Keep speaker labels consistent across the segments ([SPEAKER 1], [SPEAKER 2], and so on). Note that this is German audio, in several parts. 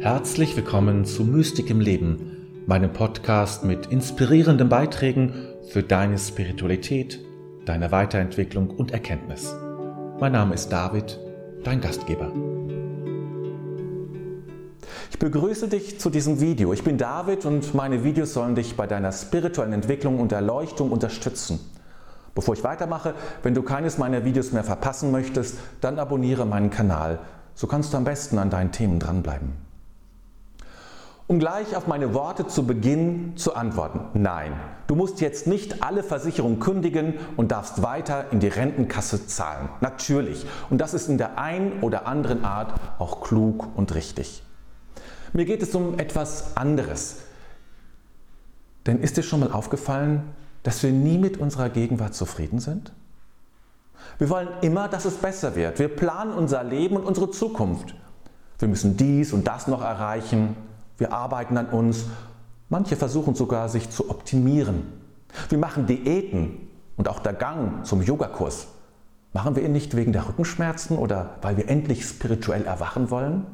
[SPEAKER 1] Herzlich willkommen zu Mystik im Leben, meinem Podcast mit inspirierenden Beiträgen für deine Spiritualität, deine Weiterentwicklung und Erkenntnis. Mein Name ist David, dein Gastgeber. Ich begrüße dich zu diesem Video. Ich bin David und meine Videos sollen dich bei deiner spirituellen Entwicklung und Erleuchtung unterstützen. Bevor ich weitermache, wenn du keines meiner Videos mehr verpassen möchtest, dann abonniere meinen Kanal. So kannst du am besten an deinen Themen dranbleiben. Um gleich auf meine Worte zu Beginn zu antworten. Nein, du musst jetzt nicht alle Versicherungen kündigen und darfst weiter in die Rentenkasse zahlen. Natürlich. Und das ist in der einen oder anderen Art auch klug und richtig. Mir geht es um etwas anderes. Denn ist dir schon mal aufgefallen, dass wir nie mit unserer Gegenwart zufrieden sind? Wir wollen immer, dass es besser wird. Wir planen unser Leben und unsere Zukunft. Wir müssen dies und das noch erreichen. Wir arbeiten an uns. Manche versuchen sogar, sich zu optimieren. Wir machen Diäten und auch der Gang zum Yogakurs. Machen wir ihn nicht wegen der Rückenschmerzen oder weil wir endlich spirituell erwachen wollen?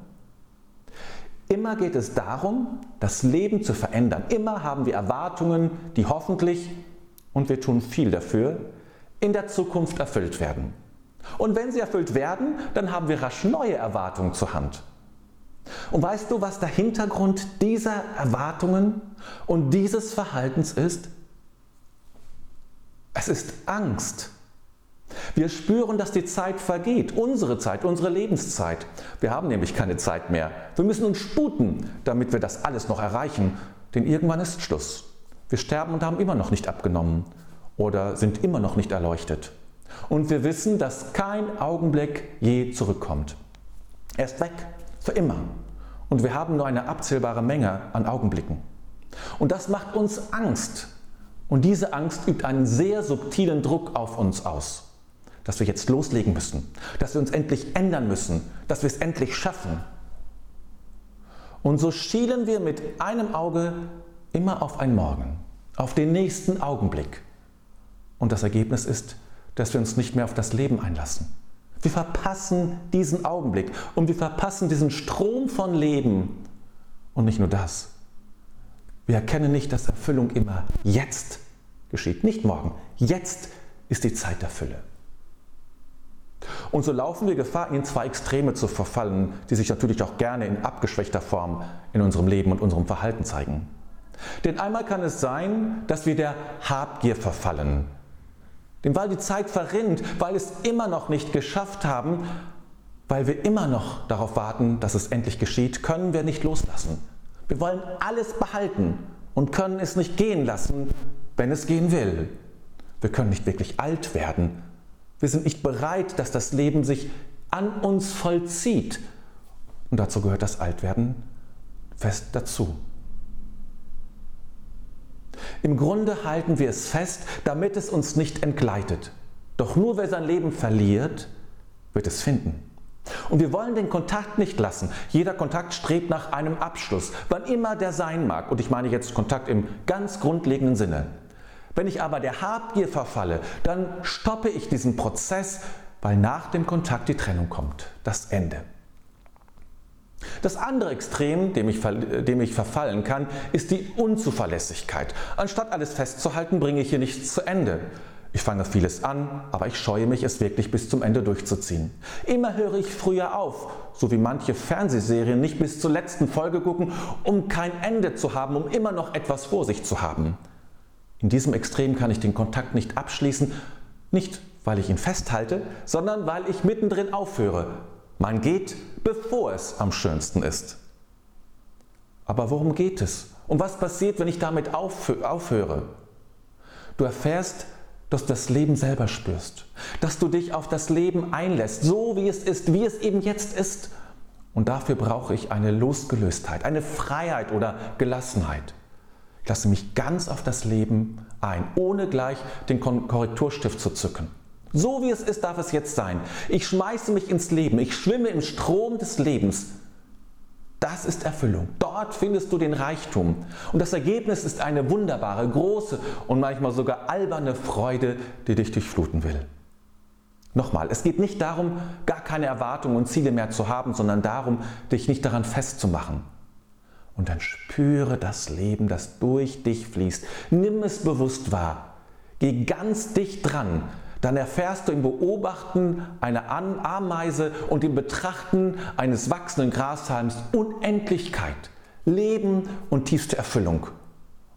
[SPEAKER 1] Immer geht es darum, das Leben zu verändern. Immer haben wir Erwartungen, die hoffentlich und wir tun viel dafür, in der Zukunft erfüllt werden. Und wenn sie erfüllt werden, dann haben wir rasch neue Erwartungen zur Hand. Und weißt du, was der Hintergrund dieser Erwartungen und dieses Verhaltens ist? Es ist Angst. Wir spüren, dass die Zeit vergeht, unsere Zeit, unsere Lebenszeit. Wir haben nämlich keine Zeit mehr. Wir müssen uns sputen, damit wir das alles noch erreichen, denn irgendwann ist Schluss. Wir sterben und haben immer noch nicht abgenommen oder sind immer noch nicht erleuchtet. Und wir wissen, dass kein Augenblick je zurückkommt. Er ist weg, für immer. Und wir haben nur eine abzählbare Menge an Augenblicken. Und das macht uns Angst. Und diese Angst übt einen sehr subtilen Druck auf uns aus. Dass wir jetzt loslegen müssen, dass wir uns endlich ändern müssen, dass wir es endlich schaffen. Und so schielen wir mit einem Auge immer auf ein Morgen, auf den nächsten Augenblick. Und das Ergebnis ist, dass wir uns nicht mehr auf das Leben einlassen. Wir verpassen diesen Augenblick und wir verpassen diesen Strom von Leben. Und nicht nur das. Wir erkennen nicht, dass Erfüllung immer jetzt geschieht, nicht morgen. Jetzt ist die Zeit der Fülle. Und so laufen wir Gefahr, in zwei Extreme zu verfallen, die sich natürlich auch gerne in abgeschwächter Form in unserem Leben und unserem Verhalten zeigen. Denn einmal kann es sein, dass wir der Habgier verfallen. Denn weil die Zeit verrinnt, weil es immer noch nicht geschafft haben, weil wir immer noch darauf warten, dass es endlich geschieht, können wir nicht loslassen. Wir wollen alles behalten und können es nicht gehen lassen, wenn es gehen will. Wir können nicht wirklich alt werden. Wir sind nicht bereit, dass das Leben sich an uns vollzieht. Und dazu gehört das Altwerden fest dazu. Im Grunde halten wir es fest, damit es uns nicht entgleitet. Doch nur wer sein Leben verliert, wird es finden. Und wir wollen den Kontakt nicht lassen. Jeder Kontakt strebt nach einem Abschluss, wann immer der sein mag. Und ich meine jetzt Kontakt im ganz grundlegenden Sinne. Wenn ich aber der Habgier verfalle, dann stoppe ich diesen Prozess, weil nach dem Kontakt die Trennung kommt, das Ende. Das andere Extrem, dem ich, dem ich verfallen kann, ist die Unzuverlässigkeit. Anstatt alles festzuhalten, bringe ich hier nichts zu Ende. Ich fange vieles an, aber ich scheue mich, es wirklich bis zum Ende durchzuziehen. Immer höre ich früher auf, so wie manche Fernsehserien nicht bis zur letzten Folge gucken, um kein Ende zu haben, um immer noch etwas vor sich zu haben. In diesem Extrem kann ich den Kontakt nicht abschließen, nicht weil ich ihn festhalte, sondern weil ich mittendrin aufhöre, man geht, bevor es am schönsten ist. Aber worum geht es? Und was passiert, wenn ich damit aufhöre? Du erfährst, dass du das Leben selber spürst, dass du dich auf das Leben einlässt, so wie es ist, wie es eben jetzt ist. Und dafür brauche ich eine Losgelöstheit, eine Freiheit oder Gelassenheit. Ich lasse mich ganz auf das Leben ein, ohne gleich den Korrekturstift zu zücken. So wie es ist, darf es jetzt sein. Ich schmeiße mich ins Leben, ich schwimme im Strom des Lebens. Das ist Erfüllung. Dort findest du den Reichtum. Und das Ergebnis ist eine wunderbare, große und manchmal sogar alberne Freude, die dich durchfluten will. Nochmal, es geht nicht darum, gar keine Erwartungen und Ziele mehr zu haben, sondern darum, dich nicht daran festzumachen. und dann spüre das Leben, das durch dich fließt. Nimm es bewusst wahr. Geh ganz dicht dran. Dann erfährst du im Beobachten einer Ameise und im Betrachten eines wachsenden Grashalms Unendlichkeit, Leben und tiefste Erfüllung.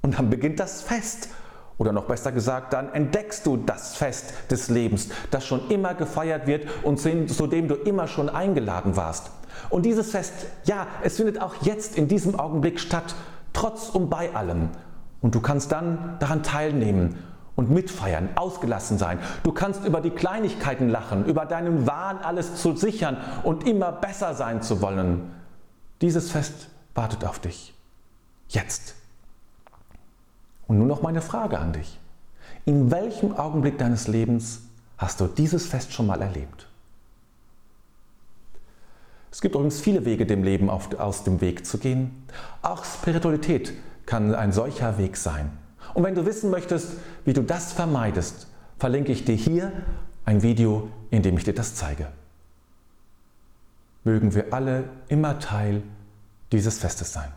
[SPEAKER 1] Und dann beginnt das Fest. Oder noch besser gesagt, dann entdeckst du das Fest des Lebens, das schon immer gefeiert wird und zu dem du immer schon eingeladen warst. Und dieses Fest, ja, es findet auch jetzt in diesem Augenblick statt, trotz und bei allem. Und du kannst dann daran teilnehmen und mitfeiern, ausgelassen sein. Du kannst über die Kleinigkeiten lachen, über deinen Wahn alles zu sichern und immer besser sein zu wollen. Dieses Fest wartet auf dich. Jetzt. Und nun noch meine Frage an dich. In welchem Augenblick deines Lebens hast du dieses Fest schon mal erlebt? Es gibt übrigens viele Wege, dem Leben auf, aus dem Weg zu gehen. Auch Spiritualität kann ein solcher Weg sein. Und wenn du wissen möchtest, wie du das vermeidest, verlinke ich dir hier ein Video, in dem ich dir das zeige. Mögen wir alle immer Teil dieses Festes sein.